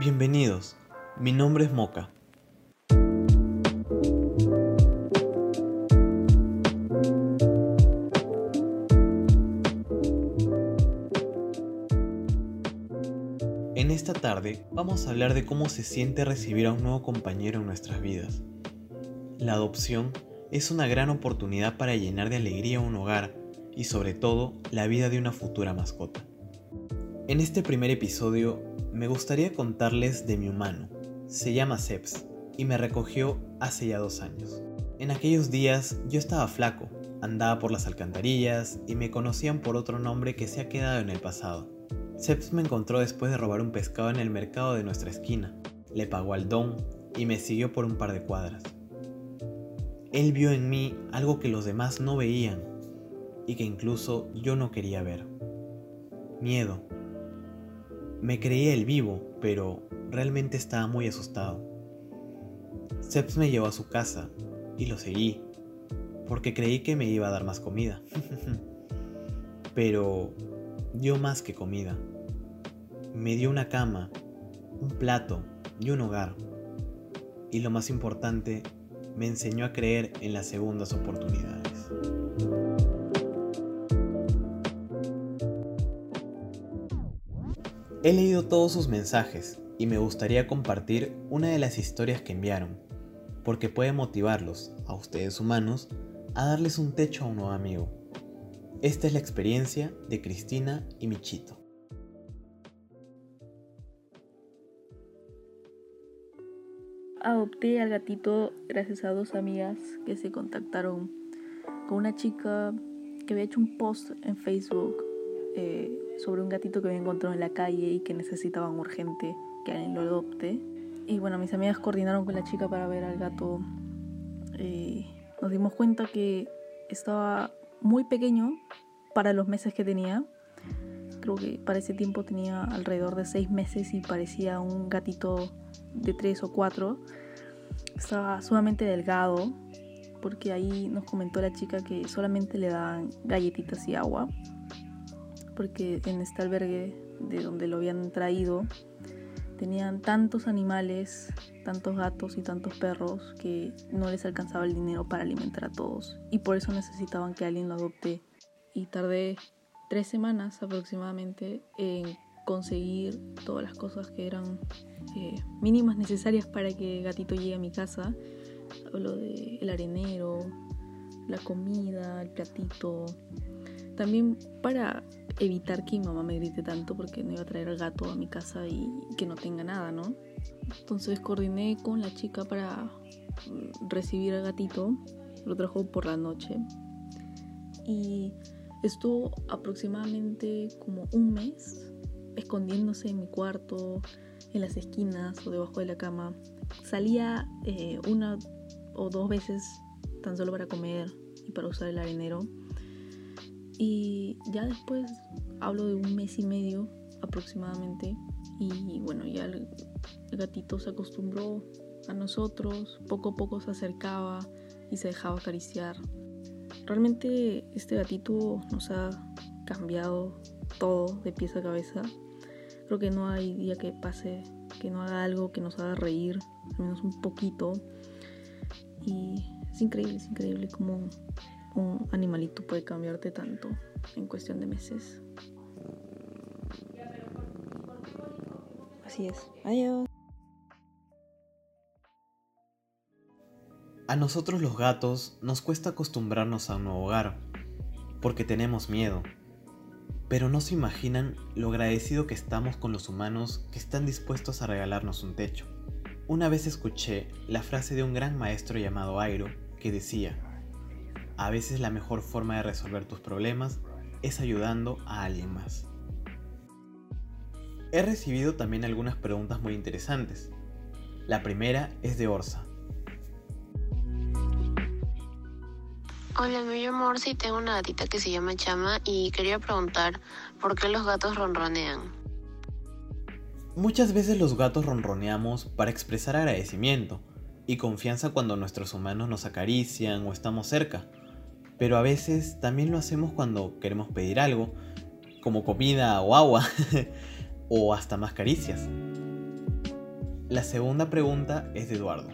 Bienvenidos, mi nombre es Moca. En esta tarde vamos a hablar de cómo se siente recibir a un nuevo compañero en nuestras vidas. La adopción es una gran oportunidad para llenar de alegría un hogar y sobre todo la vida de una futura mascota. En este primer episodio me gustaría contarles de mi humano. Se llama Seps y me recogió hace ya dos años. En aquellos días yo estaba flaco, andaba por las alcantarillas y me conocían por otro nombre que se ha quedado en el pasado. Seps me encontró después de robar un pescado en el mercado de nuestra esquina. Le pagó al don y me siguió por un par de cuadras. Él vio en mí algo que los demás no veían y que incluso yo no quería ver. Miedo. Me creía el vivo, pero realmente estaba muy asustado. Seps me llevó a su casa y lo seguí, porque creí que me iba a dar más comida. pero dio más que comida. Me dio una cama, un plato y un hogar. Y lo más importante, me enseñó a creer en las segundas oportunidades. He leído todos sus mensajes y me gustaría compartir una de las historias que enviaron, porque puede motivarlos, a ustedes humanos, a darles un techo a un nuevo amigo. Esta es la experiencia de Cristina y Michito. Adopté al gatito gracias a dos amigas que se contactaron con una chica que había hecho un post en Facebook eh, sobre un gatito que había encontrado en la calle y que necesitaban urgente que alguien lo adopte. Y bueno, mis amigas coordinaron con la chica para ver al gato. Eh, nos dimos cuenta que estaba muy pequeño para los meses que tenía. Creo que para ese tiempo tenía alrededor de seis meses y parecía un gatito de tres o cuatro. Estaba sumamente delgado porque ahí nos comentó la chica que solamente le daban galletitas y agua porque en este albergue de donde lo habían traído tenían tantos animales, tantos gatos y tantos perros que no les alcanzaba el dinero para alimentar a todos y por eso necesitaban que alguien lo adopte. Y tardé tres semanas aproximadamente en conseguir todas las cosas que eran eh, mínimas necesarias para que gatito llegue a mi casa. Hablo de el arenero, la comida, el platito. También para evitar que mi mamá me grite tanto porque no iba a traer al gato a mi casa y que no tenga nada, ¿no? Entonces coordiné con la chica para mm, recibir al gatito, lo trajo por la noche y estuvo aproximadamente como un mes escondiéndose en mi cuarto, en las esquinas o debajo de la cama. Salía eh, una o dos veces tan solo para comer y para usar el arenero y ya después hablo de un mes y medio aproximadamente. Y bueno, ya el, gatito se acostumbró a nosotros, poco a poco se acercaba y se dejaba acariciar. Realmente este gatito nos ha cambiado todo de pies a cabeza. Creo que no hay día que pase que no haga algo que nos haga reír, al menos un poquito. Y es increíble, es increíble cómo un animalito puede cambiarte tanto en cuestión de meses. Así es. Adiós. A nosotros los gatos nos cuesta acostumbrarnos a un nuevo hogar, porque tenemos miedo. Pero no se imaginan lo agradecido que estamos con los humanos que están dispuestos a regalarnos un techo. Una vez escuché la frase de un gran maestro llamado Airo que decía, a veces la mejor forma de resolver tus problemas es ayudando a alguien más. He recibido también algunas preguntas muy interesantes. La primera es de Orsa. Hola, me llamo Orsa y tengo una gatita que se llama Chama y quería preguntar por qué los gatos ronronean. Muchas veces los gatos ronroneamos para expresar agradecimiento y confianza cuando nuestros humanos nos acarician o estamos cerca pero a veces también lo hacemos cuando queremos pedir algo, como comida o agua, o hasta más caricias. La segunda pregunta es de Eduardo.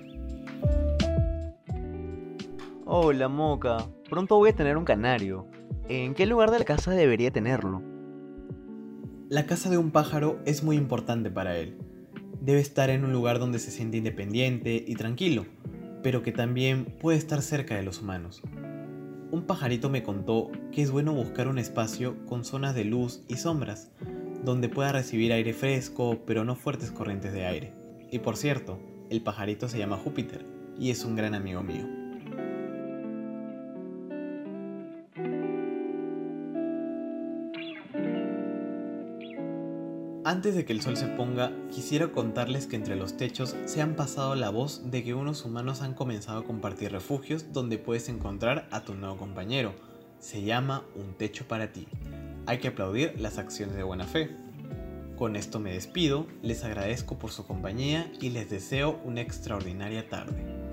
Hola, Moca. Pronto voy a tener un canario. ¿En qué lugar de la casa debería tenerlo? La casa de un pájaro es muy importante para él. Debe estar en un lugar donde se siente independiente y tranquilo, pero que también puede estar cerca de los humanos. Un pajarito me contó que es bueno buscar un espacio con zonas de luz y sombras, donde pueda recibir aire fresco, pero no fuertes corrientes de aire. Y por cierto, el pajarito se llama Júpiter y es un gran amigo mío. Antes de que el sol se ponga, quisiera contarles que entre los techos se han pasado la voz de que unos humanos han comenzado a compartir refugios donde puedes encontrar a tu nuevo compañero. Se llama Un Techo para ti. Hay que aplaudir las acciones de buena fe. Con esto me despido, les agradezco por su compañía y les deseo una extraordinaria tarde.